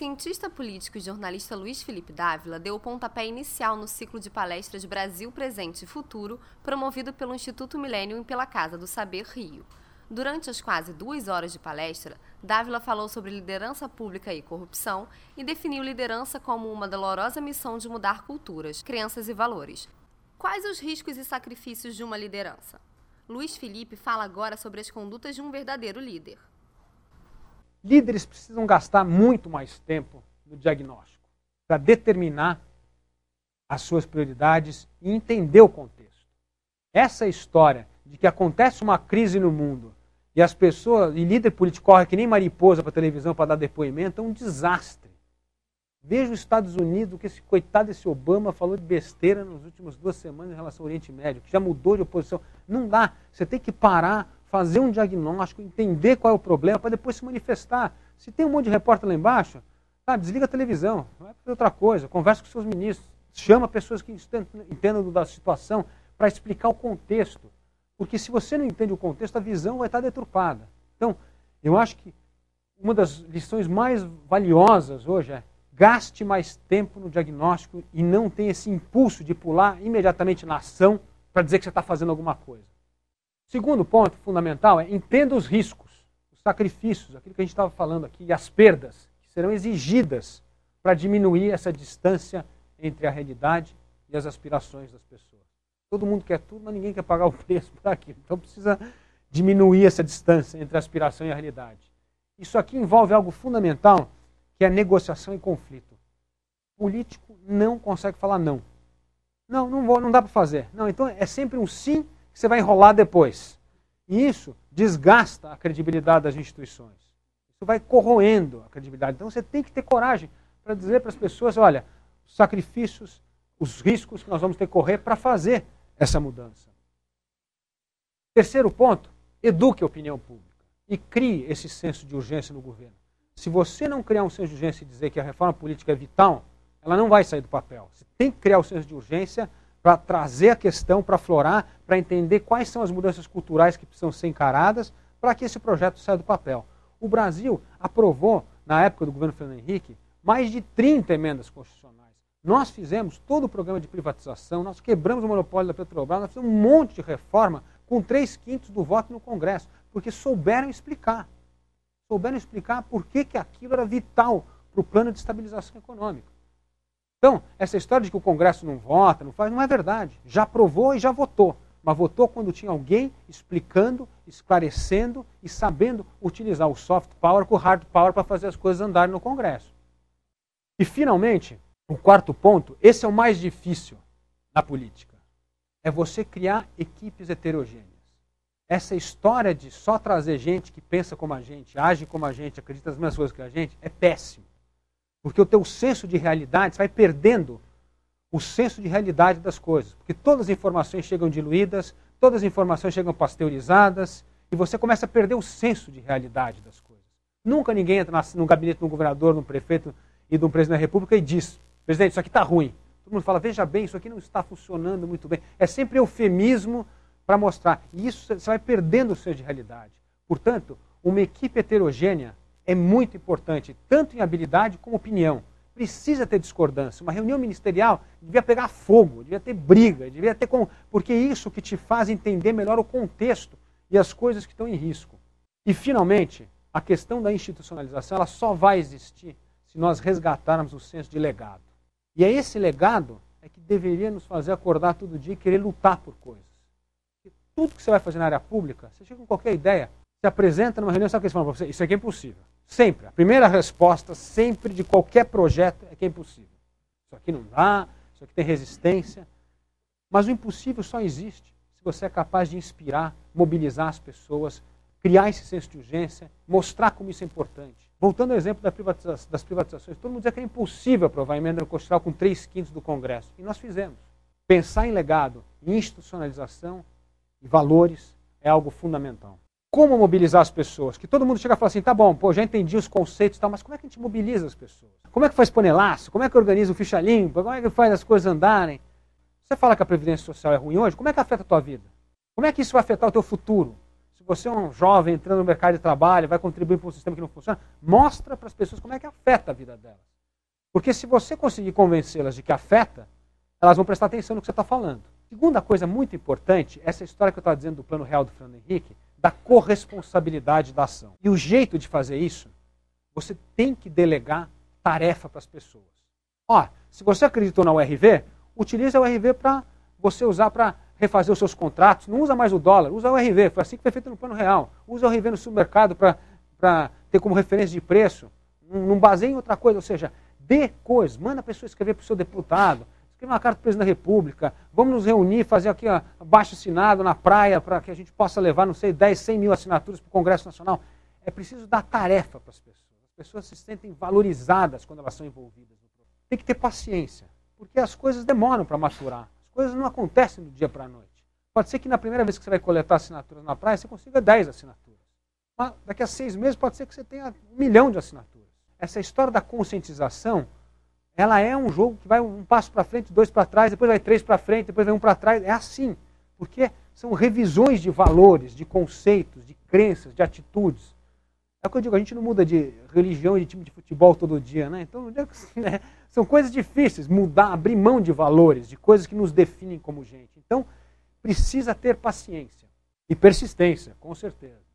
cientista político e jornalista Luiz Felipe Dávila deu o pontapé inicial no ciclo de palestras Brasil Presente e Futuro, promovido pelo Instituto Milênio e pela Casa do Saber Rio. Durante as quase duas horas de palestra, Dávila falou sobre liderança pública e corrupção e definiu liderança como uma dolorosa missão de mudar culturas, crenças e valores. Quais os riscos e sacrifícios de uma liderança? Luiz Felipe fala agora sobre as condutas de um verdadeiro líder. Líderes precisam gastar muito mais tempo no diagnóstico para determinar as suas prioridades e entender o contexto. Essa história de que acontece uma crise no mundo e as pessoas, e líder político corre que nem mariposa para televisão para dar depoimento, é um desastre. Veja os Estados Unidos, que esse coitado desse Obama falou de besteira nas últimas duas semanas em relação ao Oriente Médio, que já mudou de oposição. Não dá. Você tem que parar, fazer um diagnóstico, entender qual é o problema, para depois se manifestar. Se tem um monte de repórter lá embaixo, tá, desliga a televisão, vai fazer outra coisa, conversa com seus ministros, chama pessoas que entendam da situação para explicar o contexto. Porque se você não entende o contexto, a visão vai estar deturpada. Então, eu acho que uma das lições mais valiosas hoje é gaste mais tempo no diagnóstico e não tenha esse impulso de pular imediatamente na ação para dizer que você está fazendo alguma coisa. Segundo ponto fundamental é entenda os riscos, os sacrifícios, aquilo que a gente estava falando aqui, e as perdas que serão exigidas para diminuir essa distância entre a realidade e as aspirações das pessoas. Todo mundo quer tudo, mas ninguém quer pagar o preço por aquilo. Então precisa diminuir essa distância entre a aspiração e a realidade. Isso aqui envolve algo fundamental, que é negociação e conflito. O político não consegue falar não. Não, não, vou, não dá para fazer. Não, então é sempre um sim que você vai enrolar depois. E isso desgasta a credibilidade das instituições. Isso vai corroendo a credibilidade. Então você tem que ter coragem para dizer para as pessoas, olha, os sacrifícios, os riscos que nós vamos ter que correr para fazer essa mudança. Terceiro ponto, eduque a opinião pública e crie esse senso de urgência no governo. Se você não criar um senso de urgência e dizer que a reforma política é vital, ela não vai sair do papel. Você tem que criar o um senso de urgência para trazer a questão, para aflorar, para entender quais são as mudanças culturais que precisam ser encaradas para que esse projeto saia do papel. O Brasil aprovou, na época do governo Fernando Henrique, mais de 30 emendas constitucionais. Nós fizemos todo o programa de privatização, nós quebramos o monopólio da Petrobras, nós fizemos um monte de reforma com três quintos do voto no Congresso, porque souberam explicar. Souberam explicar por que, que aquilo era vital para o plano de estabilização econômica. Então, essa história de que o Congresso não vota, não faz, não é verdade. Já aprovou e já votou. Mas votou quando tinha alguém explicando, esclarecendo e sabendo utilizar o soft power com o hard power para fazer as coisas andarem no Congresso. E, finalmente, o quarto ponto, esse é o mais difícil na política. É você criar equipes heterogêneas. Essa história de só trazer gente que pensa como a gente, age como a gente, acredita nas mesmas coisas que a gente, é péssimo. Porque o teu senso de realidade, vai perdendo o senso de realidade das coisas. Porque todas as informações chegam diluídas, todas as informações chegam pasteurizadas, e você começa a perder o senso de realidade das coisas. Nunca ninguém entra no gabinete de um governador, de um prefeito e de um presidente da república e diz Presidente, isso aqui está ruim. Todo mundo fala, veja bem, isso aqui não está funcionando muito bem. É sempre eufemismo para mostrar. E isso você vai perdendo o senso de realidade. Portanto, uma equipe heterogênea é muito importante, tanto em habilidade como opinião. Precisa ter discordância. Uma reunião ministerial devia pegar fogo, devia ter briga, devia ter com... porque é isso que te faz entender melhor o contexto e as coisas que estão em risco. E finalmente, a questão da institucionalização ela só vai existir se nós resgatarmos o senso de legado. E é esse legado é que deveria nos fazer acordar todo dia e querer lutar por coisas. Porque tudo que você vai fazer na área pública, você chega com qualquer ideia, se apresenta numa reunião, sabe o que eles falam para você? Isso aqui é impossível. Sempre. A primeira resposta, sempre, de qualquer projeto, é que é impossível. Isso aqui não dá, isso aqui tem resistência. Mas o impossível só existe se você é capaz de inspirar, mobilizar as pessoas, criar esse senso de urgência, mostrar como isso é importante. Voltando ao exemplo das privatizações, todo mundo dizia que é impossível aprovar a emenda constitucional com três quintos do Congresso. E nós fizemos. Pensar em legado, institucionalização e valores é algo fundamental. Como mobilizar as pessoas? Que todo mundo chega e fala assim, tá bom, pô, já entendi os conceitos e tal, mas como é que a gente mobiliza as pessoas? Como é que faz panelaço? Como é que organiza o ficha limpa? Como é que faz as coisas andarem? Você fala que a Previdência Social é ruim hoje, como é que afeta a tua vida? Como é que isso vai afetar o teu futuro? você é um jovem entrando no mercado de trabalho, vai contribuir para um sistema que não funciona, mostra para as pessoas como é que afeta a vida delas. Porque se você conseguir convencê-las de que afeta, elas vão prestar atenção no que você está falando. Segunda coisa muito importante, essa história que eu estava dizendo do plano real do Fernando Henrique, da corresponsabilidade da ação. E o jeito de fazer isso, você tem que delegar tarefa para as pessoas. Ó, se você acreditou na URV, utilize a URV para você usar para refazer os seus contratos. Não usa mais o dólar, usa o URV. Foi assim que foi feito no plano real. Usa o URV no supermercado para ter como referência de preço. Não, não baseie em outra coisa, ou seja, dê coisas. Manda a pessoa escrever para o seu deputado. Escreva uma carta para o presidente da República. Vamos nos reunir, fazer aqui abaixo assinado na praia para que a gente possa levar, não sei, 10, 100 mil assinaturas para o Congresso Nacional. É preciso dar tarefa para as pessoas. As pessoas se sentem valorizadas quando elas são envolvidas. Tem que ter paciência, porque as coisas demoram para maturar. As coisas não acontecem do dia para a noite. Pode ser que na primeira vez que você vai coletar assinaturas na praia, você consiga 10 assinaturas. Mas daqui a seis meses pode ser que você tenha um milhão de assinaturas. Essa história da conscientização, ela é um jogo que vai um passo para frente, dois para trás, depois vai três para frente, depois vai um para trás. É assim. Porque são revisões de valores, de conceitos, de crenças, de atitudes. É o que eu digo, a gente não muda de religião e de time de futebol todo dia, né? Então, né? são coisas difíceis, mudar, abrir mão de valores, de coisas que nos definem como gente. Então, precisa ter paciência e persistência, com certeza.